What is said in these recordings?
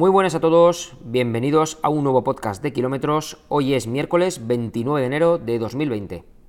Muy buenas a todos, bienvenidos a un nuevo podcast de kilómetros. Hoy es miércoles 29 de enero de 2020.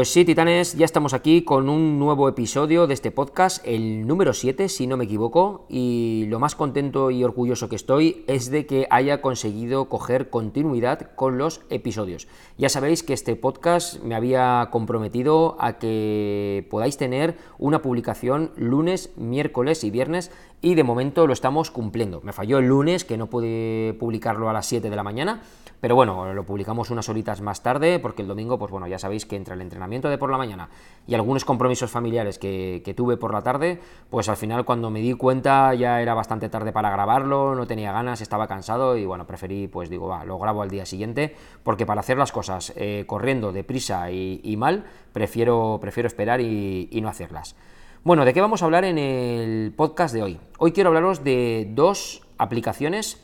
Pues sí, titanes, ya estamos aquí con un nuevo episodio de este podcast, el número 7, si no me equivoco, y lo más contento y orgulloso que estoy es de que haya conseguido coger continuidad con los episodios. Ya sabéis que este podcast me había comprometido a que podáis tener una publicación lunes, miércoles y viernes y de momento lo estamos cumpliendo. Me falló el lunes, que no pude publicarlo a las 7 de la mañana, pero bueno, lo publicamos unas horitas más tarde, porque el domingo, pues bueno, ya sabéis que entre el entrenamiento de por la mañana y algunos compromisos familiares que, tuve por la tarde, pues al final cuando me di cuenta ya era bastante tarde para grabarlo, no tenía ganas, estaba cansado y bueno, preferí, pues digo, va, lo grabo al día siguiente, porque para hacer las cosas eh, corriendo deprisa y, y, mal, prefiero, prefiero esperar y no hacerlas. Bueno, ¿de qué vamos a hablar en el podcast de hoy? Hoy quiero hablaros de dos aplicaciones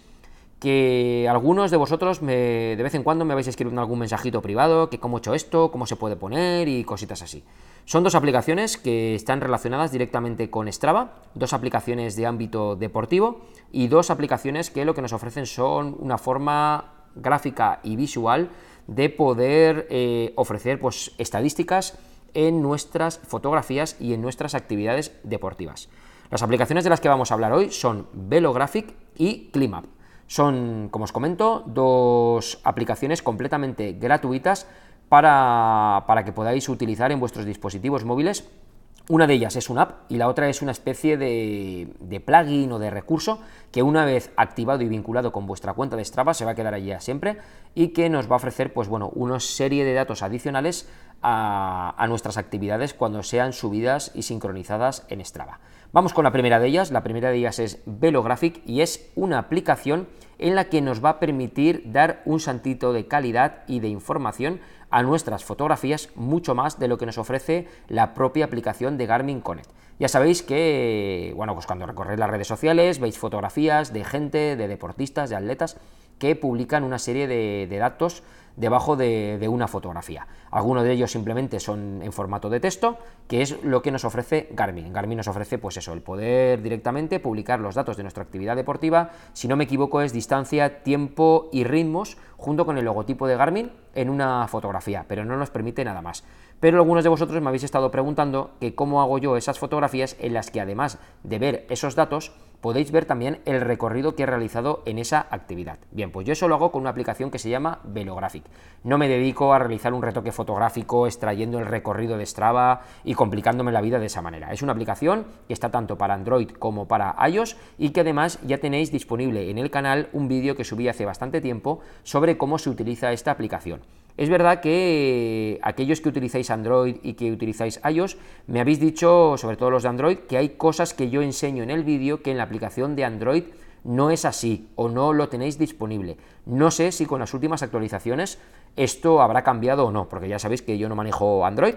que algunos de vosotros de vez en cuando me vais escribiendo algún mensajito privado, que cómo he hecho esto, cómo se puede poner y cositas así. Son dos aplicaciones que están relacionadas directamente con Strava, dos aplicaciones de ámbito deportivo y dos aplicaciones que lo que nos ofrecen son una forma gráfica y visual de poder eh, ofrecer pues, estadísticas en nuestras fotografías y en nuestras actividades deportivas. Las aplicaciones de las que vamos a hablar hoy son Velographic y ClimUp. Son, como os comento, dos aplicaciones completamente gratuitas para, para que podáis utilizar en vuestros dispositivos móviles una de ellas es una app y la otra es una especie de, plugin o de recurso que una vez activado y vinculado con vuestra cuenta de Strava se va a quedar allí siempre y que nos va a ofrecer pues bueno, una serie de datos adicionales a, a nuestras actividades cuando sean subidas y sincronizadas en Strava. Vamos con la primera de ellas, la primera de ellas es Velographic y es una aplicación en la que nos va a permitir dar un santito de calidad y de información a nuestras fotografías mucho más de lo que nos ofrece la propia aplicación de Garmin Connect. Ya sabéis que, bueno, pues cuando recorréis las redes sociales veis fotografías de gente, de deportistas, de atletas que publican una serie de, de datos debajo de, una fotografía. Algunos de ellos simplemente son en formato de texto, que es lo que nos ofrece Garmin. Garmin nos ofrece, pues eso, el poder directamente publicar los datos de nuestra actividad deportiva. Si no me equivoco, es distancia, tiempo y ritmos junto con el logotipo de Garmin en una fotografía, pero no nos permite nada más. Pero algunos de vosotros me habéis estado preguntando que cómo hago yo esas fotografías en las que además de ver esos datos, podéis ver también el recorrido que he realizado en esa actividad. Bien, pues yo eso lo hago con una aplicación que se llama Velographic. No me dedico a realizar un retoque fotográfico extrayendo el recorrido de Strava y complicándome la vida de esa manera. Es una aplicación que está tanto para Android como para iOS y que además ya tenéis disponible en el canal un vídeo que subí hace bastante tiempo sobre cómo se utiliza esta aplicación. Es verdad que aquellos que utilizáis Android y que utilizáis iOS, me habéis dicho, sobre todo los de Android, que hay cosas que yo enseño en el vídeo que en la aplicación de Android no es así o no lo tenéis disponible. No sé si con las últimas actualizaciones esto habrá cambiado o no, porque ya sabéis que yo no manejo Android,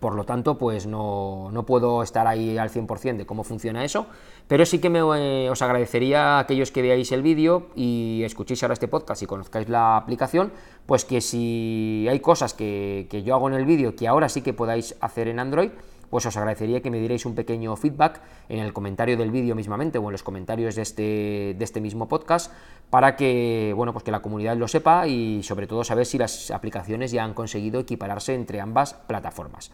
por lo tanto, pues no, puedo estar ahí al 100% de cómo funciona eso, pero sí que me, eh, os agradecería a aquellos que veáis el vídeo y escuchéis ahora este podcast y conozcáis la aplicación, pues que si hay cosas que, que yo hago en el vídeo que ahora sí que podáis hacer en Android, pues os agradecería que me dierais un pequeño feedback en el comentario del vídeo mismamente o en los comentarios de este, de este mismo podcast para que, bueno, pues que la comunidad lo sepa y sobre todo saber si las aplicaciones ya han conseguido equipararse entre ambas plataformas.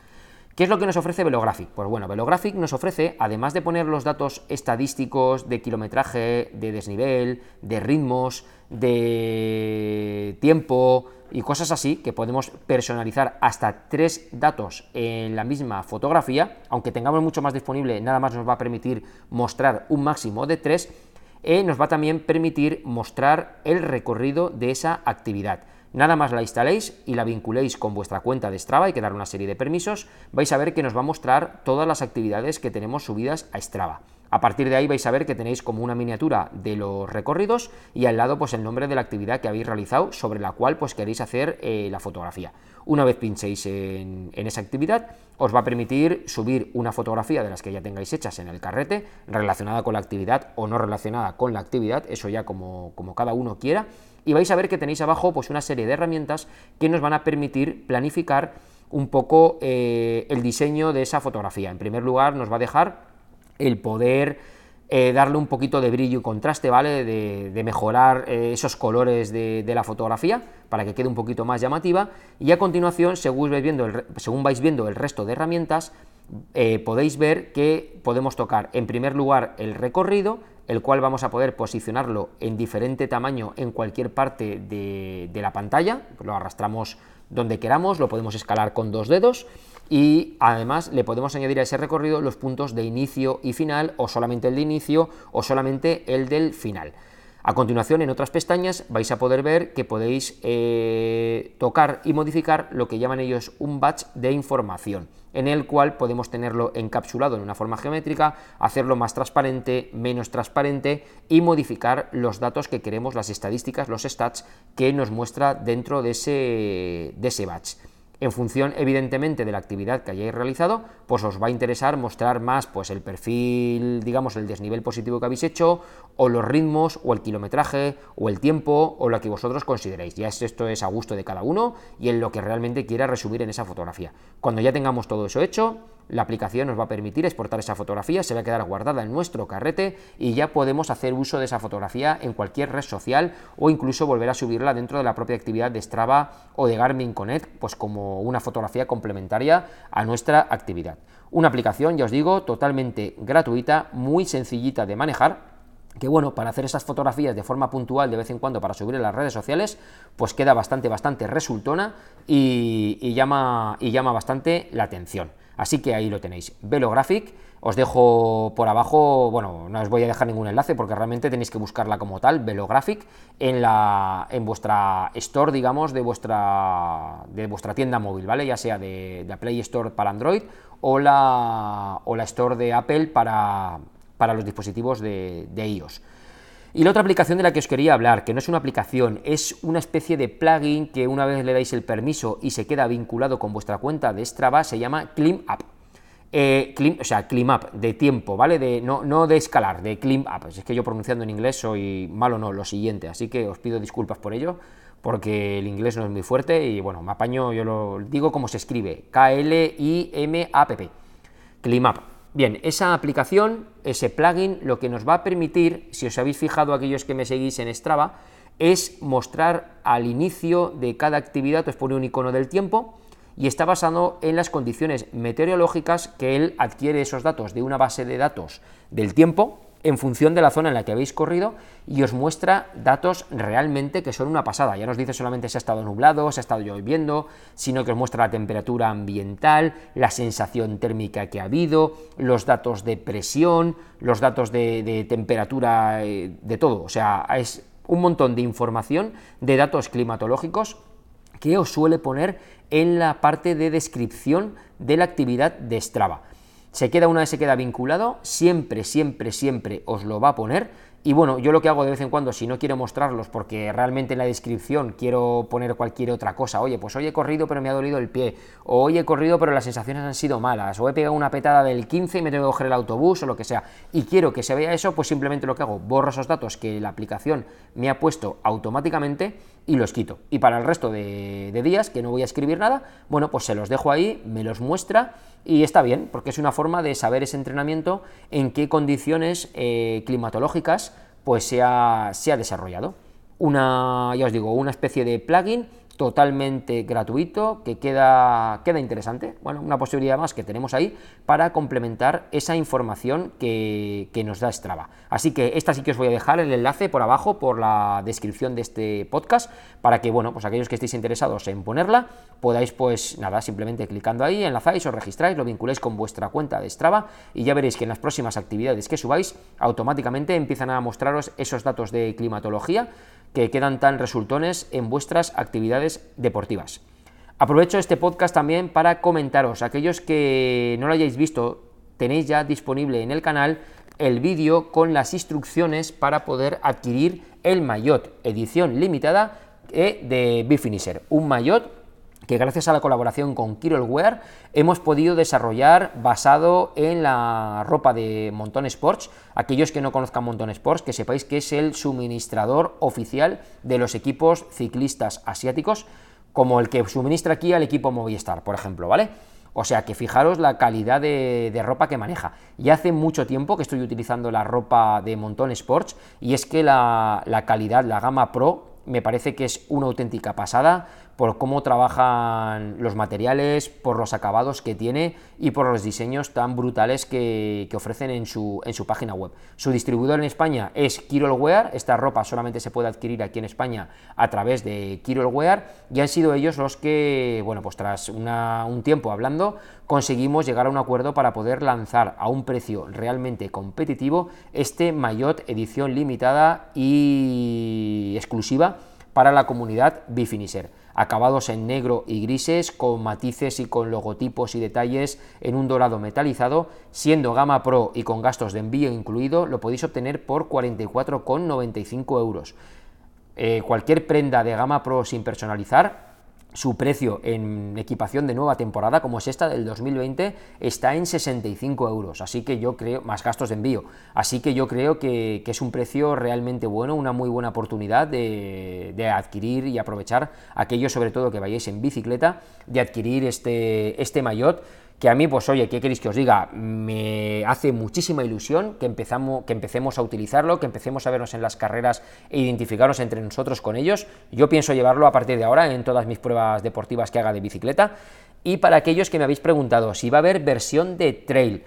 ¿Qué es lo que nos ofrece Velographic? Pues bueno, Velographic nos ofrece, además de poner los datos estadísticos de kilometraje, de desnivel, de ritmos, de tiempo y cosas así, que podemos personalizar hasta tres datos en la misma fotografía, aunque tengamos mucho más disponible, nada más nos va a permitir mostrar un máximo de tres, eh, nos va a también permitir mostrar el recorrido de esa actividad. Nada más la instaléis y la vinculéis con vuestra cuenta de Strava, hay que dar una serie de permisos, vais a ver que nos va a mostrar todas las actividades que tenemos subidas a Strava. A partir de ahí vais a ver que tenéis como una miniatura de los recorridos y al lado pues el nombre de la actividad que habéis realizado sobre la cual pues queréis hacer eh, la fotografía. Una vez pinchéis en, esa actividad os va a permitir subir una fotografía de las que ya tengáis hechas en el carrete relacionada con la actividad o no relacionada con la actividad, eso ya como, como cada uno quiera y vais a ver que tenéis abajo pues una serie de herramientas que nos van a permitir planificar un poco eh, el diseño de esa fotografía. En primer lugar, nos va a dejar el poder eh, darle un poquito de brillo y contraste, ¿vale? De, mejorar eh, esos colores de, la fotografía para que quede un poquito más llamativa. Y a continuación, según vais viendo según vais viendo el resto de herramientas, podéis ver que podemos tocar en primer lugar el recorrido, el cual vamos a poder posicionarlo en diferente tamaño en cualquier parte de, la pantalla, lo arrastramos donde queramos, lo podemos escalar con dos dedos y además le podemos añadir a ese recorrido los puntos de inicio y final o solamente el de inicio o solamente el del final. A continuación, en otras pestañas vais a poder ver que podéis eh, tocar y modificar lo que llaman ellos un batch de información, en el cual podemos tenerlo encapsulado en una forma geométrica, hacerlo más transparente, menos transparente y modificar los datos que queremos, las estadísticas, los stats que nos muestra dentro de ese, de ese batch. En función, evidentemente, de la actividad que hayáis realizado, pues os va a interesar mostrar más pues, el perfil, digamos, el desnivel positivo que habéis hecho, o los ritmos, o el kilometraje, o el tiempo, o lo que vosotros consideréis. Ya esto es a gusto de cada uno y en lo que realmente quiera resumir en esa fotografía. Cuando ya tengamos todo eso hecho, la aplicación nos va a permitir exportar esa fotografía, se va a quedar guardada en nuestro carrete y ya podemos hacer uso de esa fotografía en cualquier red social o incluso volver a subirla dentro de la propia actividad de Strava o de Garmin Connect, pues como una fotografía complementaria a nuestra actividad. Una aplicación, ya os digo, totalmente gratuita, muy sencillita de manejar que bueno, para hacer esas fotografías de forma puntual de vez en cuando para subir en las redes sociales, pues queda bastante, bastante resultona y, llama, y llama bastante la atención. Así que ahí lo tenéis. Velographic, os dejo por abajo, bueno, no os voy a dejar ningún enlace porque realmente tenéis que buscarla como tal, Velographic, en, la, en vuestra store, digamos, de vuestra, de vuestra tienda móvil, ¿vale? Ya sea de, Play Store para Android o la, o la Store de Apple para, para los dispositivos de, iOS. Y la otra aplicación de la que os quería hablar, que no es una aplicación, es una especie de plugin que una vez le dais el permiso y se queda vinculado con vuestra cuenta de Strava, se llama ClimUp. Eh, o sea, ClimUp, de tiempo, ¿vale? De, no, no de escalar, de ClimUp. Es que yo pronunciando en inglés soy malo, no, lo siguiente, así que os pido disculpas por ello, porque el inglés no es muy fuerte y bueno, me apaño, yo lo digo como se escribe, K-L-I-M-A-P-P, ClimUp. Bien, esa aplicación, ese plugin, lo que nos va a permitir, si os habéis fijado aquellos que me seguís en Strava, es mostrar al inicio de cada actividad, os pone un icono del tiempo, y está basado en las condiciones meteorológicas que él adquiere esos datos de una base de datos del tiempo, en función de la zona en la que habéis corrido y os muestra datos realmente que son una pasada. Ya nos dice solamente si ha estado nublado, si ha estado lloviendo, sino que os muestra la temperatura ambiental, la sensación térmica que ha habido, los datos de presión, los datos de, temperatura, eh, de todo. O sea, es un montón de información de datos climatológicos que os suele poner en la parte de descripción de la actividad de Strava se queda una vez se queda vinculado, siempre, siempre, siempre os lo va a poner. Y bueno, yo lo que hago de vez en cuando, si no quiero mostrarlos, porque realmente en la descripción quiero poner cualquier otra cosa, oye, pues hoy he corrido pero me ha dolido el pie, o hoy he corrido pero las sensaciones han sido malas, o he pegado una petada del 15 y me tengo que coger el autobús o lo que sea, y quiero que se vea eso, pues simplemente lo que hago, borro esos datos que la aplicación me ha puesto automáticamente y los quito. Y para el resto de, de días, que no voy a escribir nada, bueno, pues se los dejo ahí, me los muestra y está bien, porque es una forma de saber ese entrenamiento en qué condiciones eh, climatológicas pues se ha, se ha desarrollado. Una, ya os digo, una especie de plugin totalmente gratuito que queda, queda interesante. Bueno, una posibilidad más que tenemos ahí para complementar esa información que, nos da Strava. Así que esta sí que os voy a dejar el enlace por abajo, por la descripción de este podcast, para que, bueno, pues aquellos que estéis interesados en ponerla, podáis, pues nada, simplemente clicando ahí, enlazáis, os registráis, lo vinculáis con vuestra cuenta de Strava y ya veréis que en las próximas actividades que subáis, automáticamente empiezan a mostraros esos datos de climatología que quedan tan resultones en vuestras actividades deportivas. Aprovecho este podcast también para comentaros, aquellos que no lo hayáis visto, tenéis ya disponible en el canal el vídeo con las instrucciones para poder adquirir el maillot edición limitada eh, de Bifinisher, un maillot que gracias a la colaboración con Kirolwear hemos podido desarrollar basado en la ropa de Montón Sports. Aquellos que no conozcan Montón Sports, que sepáis que es el suministrador oficial de los equipos ciclistas asiáticos, como el que suministra aquí al equipo Movistar, por ejemplo, ¿vale? O sea que fijaros la calidad de, ropa que maneja. Y hace mucho tiempo que estoy utilizando la ropa de Montón Sports y es que la calidad, la gama Pro, me parece que es una auténtica pasada por cómo trabajan los materiales, por los acabados que tiene y por los diseños tan brutales que, ofrecen en su, página web. Su distribuidor en España es Kirolwear, esta ropa solamente se puede adquirir aquí en España a través de Kirolwear y han sido ellos los que, bueno, pues tras un tiempo hablando, conseguimos llegar a un acuerdo para poder lanzar a un precio realmente competitivo este maillot edición limitada y exclusiva para la comunidad Bifinisher acabados en negro y grises, con matices y con logotipos y detalles en un dorado metalizado, siendo gama pro y con gastos de envío incluido, lo podéis obtener por 44,95 euros. Eh, cualquier prenda de gama pro sin personalizar su precio en equipación de nueva temporada, como es esta del 2020, está en 65 euros, así que yo creo, más gastos de envío, así que yo creo que, es un precio realmente bueno, una muy buena oportunidad de, adquirir y aprovechar aquellos sobre todo que vayáis en bicicleta, de adquirir este, este maillot que a mí, pues oye, ¿qué queréis que os diga? Me hace muchísima ilusión que, empezamos, que empecemos a utilizarlo, que empecemos a vernos en las carreras e identificarnos entre nosotros con ellos. Yo pienso llevarlo a partir de ahora en todas mis pruebas deportivas que haga de bicicleta. Y para aquellos que me habéis preguntado si va a haber versión de trail,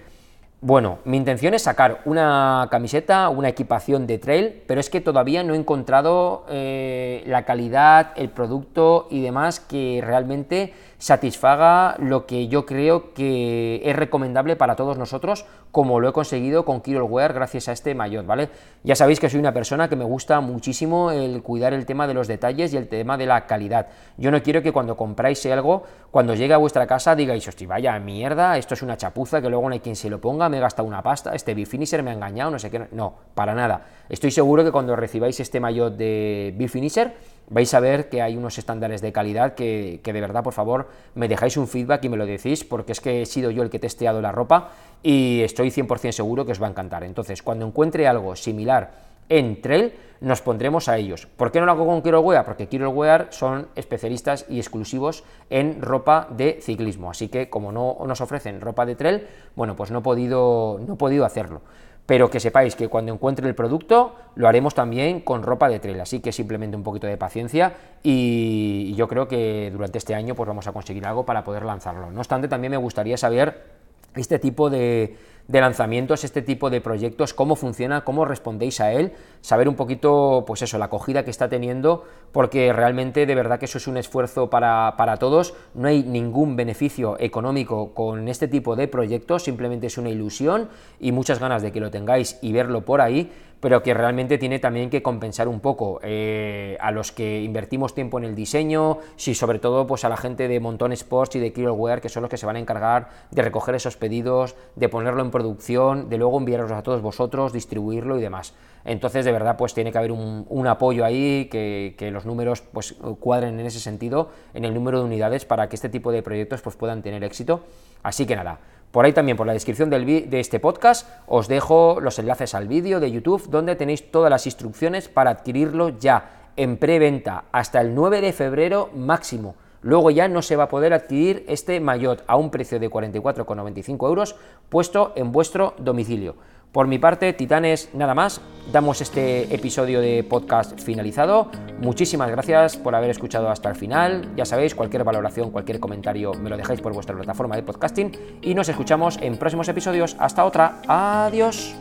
bueno, mi intención es sacar una camiseta, una equipación de trail, pero es que todavía no he encontrado eh, la calidad, el producto y demás que realmente satisfaga lo que yo creo que es recomendable para todos nosotros, como lo he conseguido con Wear gracias a este maillot, ¿vale? Ya sabéis que soy una persona que me gusta muchísimo el cuidar el tema de los detalles y el tema de la calidad. Yo no quiero que cuando compráis algo, cuando llegue a vuestra casa digáis, hostia, vaya mierda, esto es una chapuza que luego no hay quien se lo ponga, me he gastado una pasta, este Bifinisher me ha engañado, no sé qué. No, para nada. Estoy seguro que cuando recibáis este maillot de Bifinisher, vais a ver que hay unos estándares de calidad que, de verdad, por favor, me dejáis un feedback y me lo decís, porque es que he sido yo el que he testeado la ropa y estoy 100% seguro que os va a encantar. Entonces, cuando encuentre algo similar en Trail, nos pondremos a ellos. ¿Por qué no lo hago con Wear? Porque Wear son especialistas y exclusivos en ropa de ciclismo, así que como no nos ofrecen ropa de Trail, bueno, pues no he podido, no he podido hacerlo pero que sepáis que cuando encuentre el producto lo haremos también con ropa de trail, así que simplemente un poquito de paciencia y yo creo que durante este año pues vamos a conseguir algo para poder lanzarlo. No obstante, también me gustaría saber este tipo de, de lanzamientos, este tipo de proyectos, cómo funciona, cómo respondéis a él, saber un poquito, pues eso, la acogida que está teniendo, porque realmente de verdad que eso es un esfuerzo para, para todos, no hay ningún beneficio económico con este tipo de proyectos, simplemente es una ilusión y muchas ganas de que lo tengáis y verlo por ahí, pero que realmente tiene también que compensar un poco eh, a los que invertimos tiempo en el diseño, y sobre todo pues a la gente de Montón Sports y de Kirolware, que son los que se van a encargar de recoger esos pedidos, de ponerlo en producción, de luego enviarlos a todos vosotros, distribuirlo y demás. Entonces, de verdad, pues tiene que haber un, apoyo ahí, que, los números pues cuadren en ese sentido, en el número de unidades, para que este tipo de proyectos pues puedan tener éxito. Así que nada, por ahí también, por la descripción de este podcast, os dejo los enlaces al vídeo de YouTube donde tenéis todas las instrucciones para adquirirlo ya en preventa hasta el 9 de febrero máximo. Luego ya no se va a poder adquirir este maillot a un precio de 44,95 euros puesto en vuestro domicilio. Por mi parte, Titanes, nada más. Damos este episodio de podcast finalizado. Muchísimas gracias por haber escuchado hasta el final. Ya sabéis, cualquier valoración, cualquier comentario me lo dejáis por vuestra plataforma de podcasting y nos escuchamos en próximos episodios. Hasta otra. Adiós.